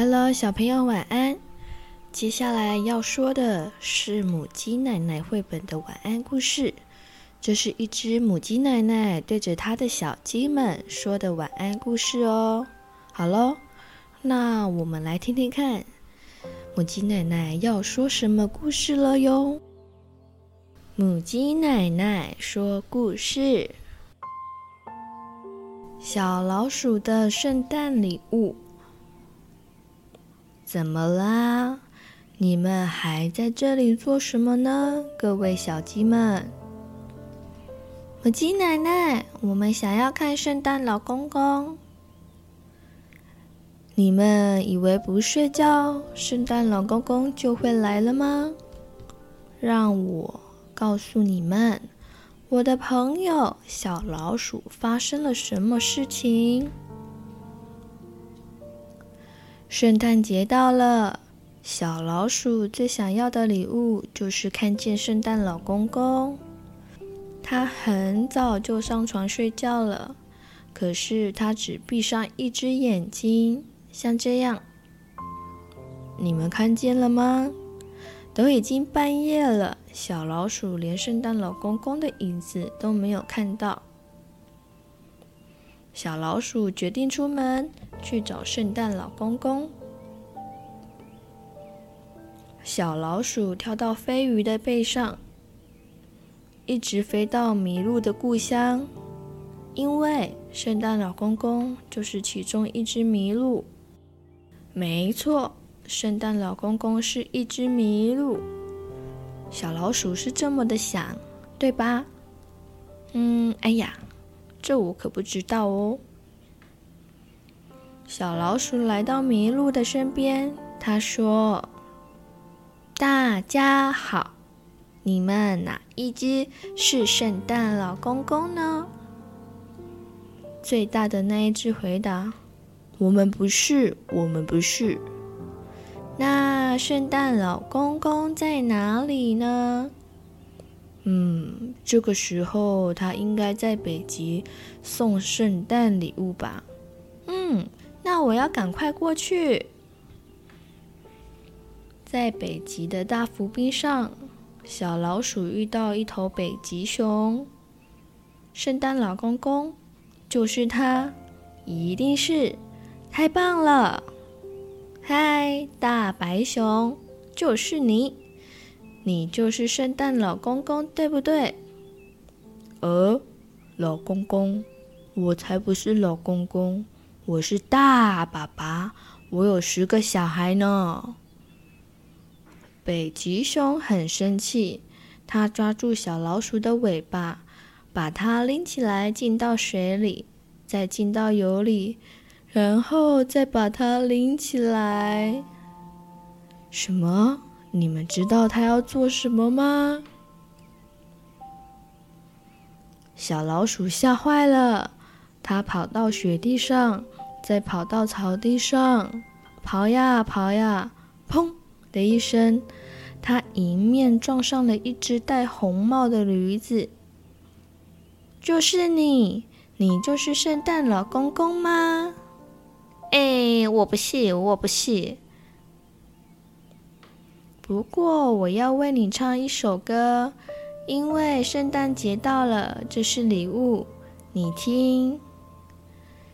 Hello，小朋友晚安。接下来要说的是母鸡奶奶绘本的晚安故事。这是一只母鸡奶奶对着它的小鸡们说的晚安故事哦。好喽，那我们来听听看，母鸡奶奶要说什么故事了哟。母鸡奶奶说故事：小老鼠的圣诞礼物。怎么啦？你们还在这里做什么呢？各位小鸡们，母鸡奶奶，我们想要看圣诞老公公。你们以为不睡觉，圣诞老公公就会来了吗？让我告诉你们，我的朋友小老鼠发生了什么事情。圣诞节到了，小老鼠最想要的礼物就是看见圣诞老公公。它很早就上床睡觉了，可是它只闭上一只眼睛，像这样。你们看见了吗？都已经半夜了，小老鼠连圣诞老公公的影子都没有看到。小老鼠决定出门去找圣诞老公公。小老鼠跳到飞鱼的背上，一直飞到麋鹿的故乡，因为圣诞老公公就是其中一只麋鹿。没错，圣诞老公公是一只麋鹿。小老鼠是这么的想，对吧？嗯，哎呀。这我可不知道哦。小老鼠来到麋鹿的身边，他说：“大家好，你们哪一只是圣诞老公公呢？”最大的那一只回答：“我们不是，我们不是。”那圣诞老公公在哪里呢？嗯，这个时候他应该在北极送圣诞礼物吧？嗯，那我要赶快过去。在北极的大浮冰上，小老鼠遇到一头北极熊。圣诞老公公就是他，一定是，太棒了！嗨，大白熊，就是你。你就是圣诞老公公，对不对？呃，老公公，我才不是老公公，我是大爸爸，我有十个小孩呢。北极熊很生气，他抓住小老鼠的尾巴，把它拎起来浸到水里，再浸到油里，然后再把它拎起来。什么？你们知道他要做什么吗？小老鼠吓坏了，它跑到雪地上，再跑到草地上，跑呀跑呀，砰的一声，它迎面撞上了一只戴红帽的驴子。就是你，你就是圣诞老公公吗？哎，我不是，我不是。不过我要为你唱一首歌，因为圣诞节到了，这是礼物，你听。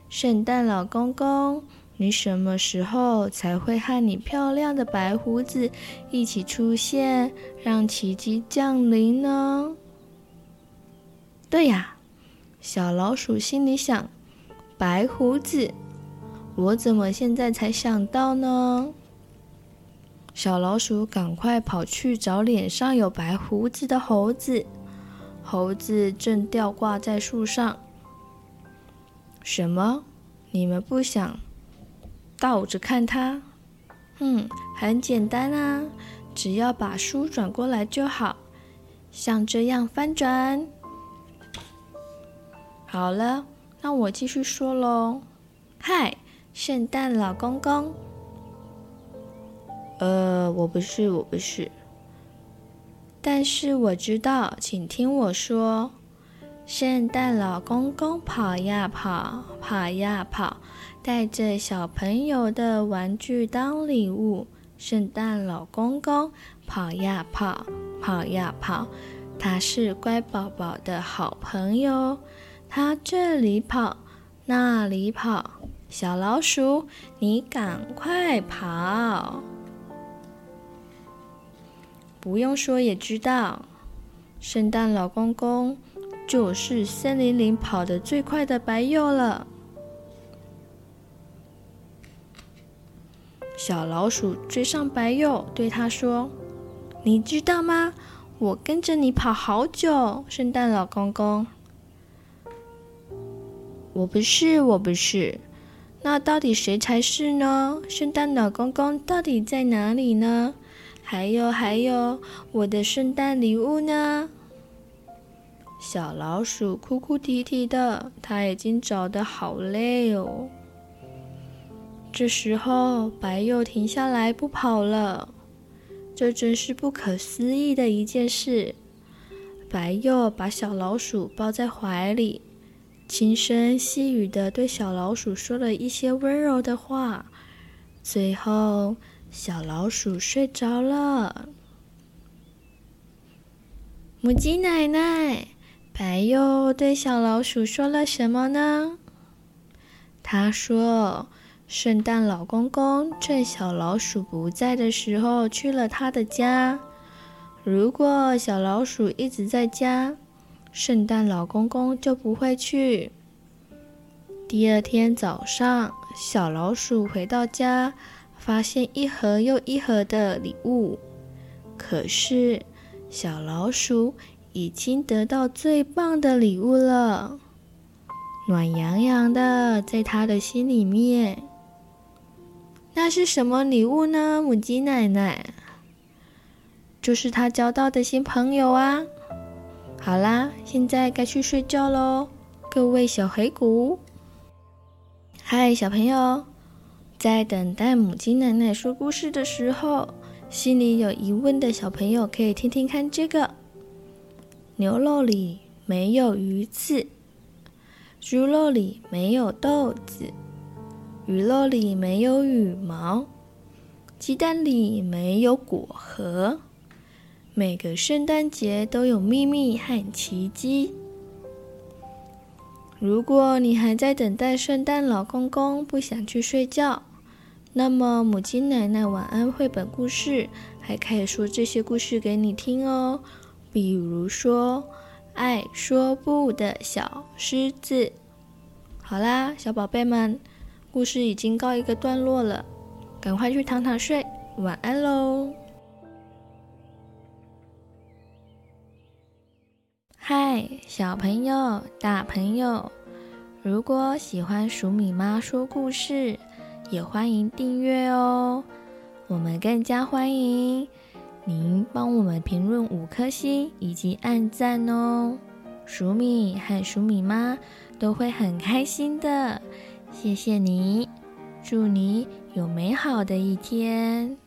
圣诞老公公，你什么时候才会和你漂亮的白胡子一起出现，让奇迹降临呢？对呀，小老鼠心里想，白胡子，我怎么现在才想到呢？小老鼠赶快跑去找脸上有白胡子的猴子，猴子正吊挂在树上。什么？你们不想倒着看它？嗯，很简单啊，只要把书转过来就好，像这样翻转。好了，那我继续说喽。嗨，圣诞老公公。呃，我不是，我不是。但是我知道，请听我说，圣诞老公公跑呀跑，跑呀跑，带着小朋友的玩具当礼物。圣诞老公公跑呀跑，跑呀跑，他是乖宝宝的好朋友。他这里跑，那里跑，小老鼠，你赶快跑！不用说也知道，圣诞老公公。就是森林里跑得最快的白鼬了。小老鼠追上白鼬，对他说：“你知道吗？我跟着你跑好久，圣诞老公公。”“我不是，我不是。那到底谁才是呢？圣诞老公公到底在哪里呢？还有，还有，我的圣诞礼物呢？”小老鼠哭哭啼啼的，它已经找得好累哦。这时候，白鼬停下来不跑了，这真是不可思议的一件事。白鼬把小老鼠抱在怀里，轻声细语的对小老鼠说了一些温柔的话，最后，小老鼠睡着了。母鸡奶奶。白鼬对小老鼠说了什么呢？他说：“圣诞老公公趁小老鼠不在的时候去了他的家。如果小老鼠一直在家，圣诞老公公就不会去。”第二天早上，小老鼠回到家，发现一盒又一盒的礼物。可是，小老鼠。已经得到最棒的礼物了，暖洋洋的，在他的心里面。那是什么礼物呢？母鸡奶奶，就是他交到的新朋友啊！好啦，现在该去睡觉喽，各位小黑谷。嗨，小朋友，在等待母鸡奶奶说故事的时候，心里有疑问的小朋友可以听听看这个。牛肉里没有鱼刺，猪肉里没有豆子，鱼肉里没有羽毛，鸡蛋里没有果核。每个圣诞节都有秘密和奇迹。如果你还在等待圣诞老公公，不想去睡觉，那么母鸡奶奶晚安绘本故事还可以说这些故事给你听哦。比如说，爱说不的小狮子。好啦，小宝贝们，故事已经告一个段落了，赶快去躺躺睡，晚安喽！嗨，小朋友、大朋友，如果喜欢黍米妈说故事，也欢迎订阅哦。我们更加欢迎。您帮我们评论五颗星以及按赞哦，鼠米和鼠米妈都会很开心的。谢谢你，祝你有美好的一天。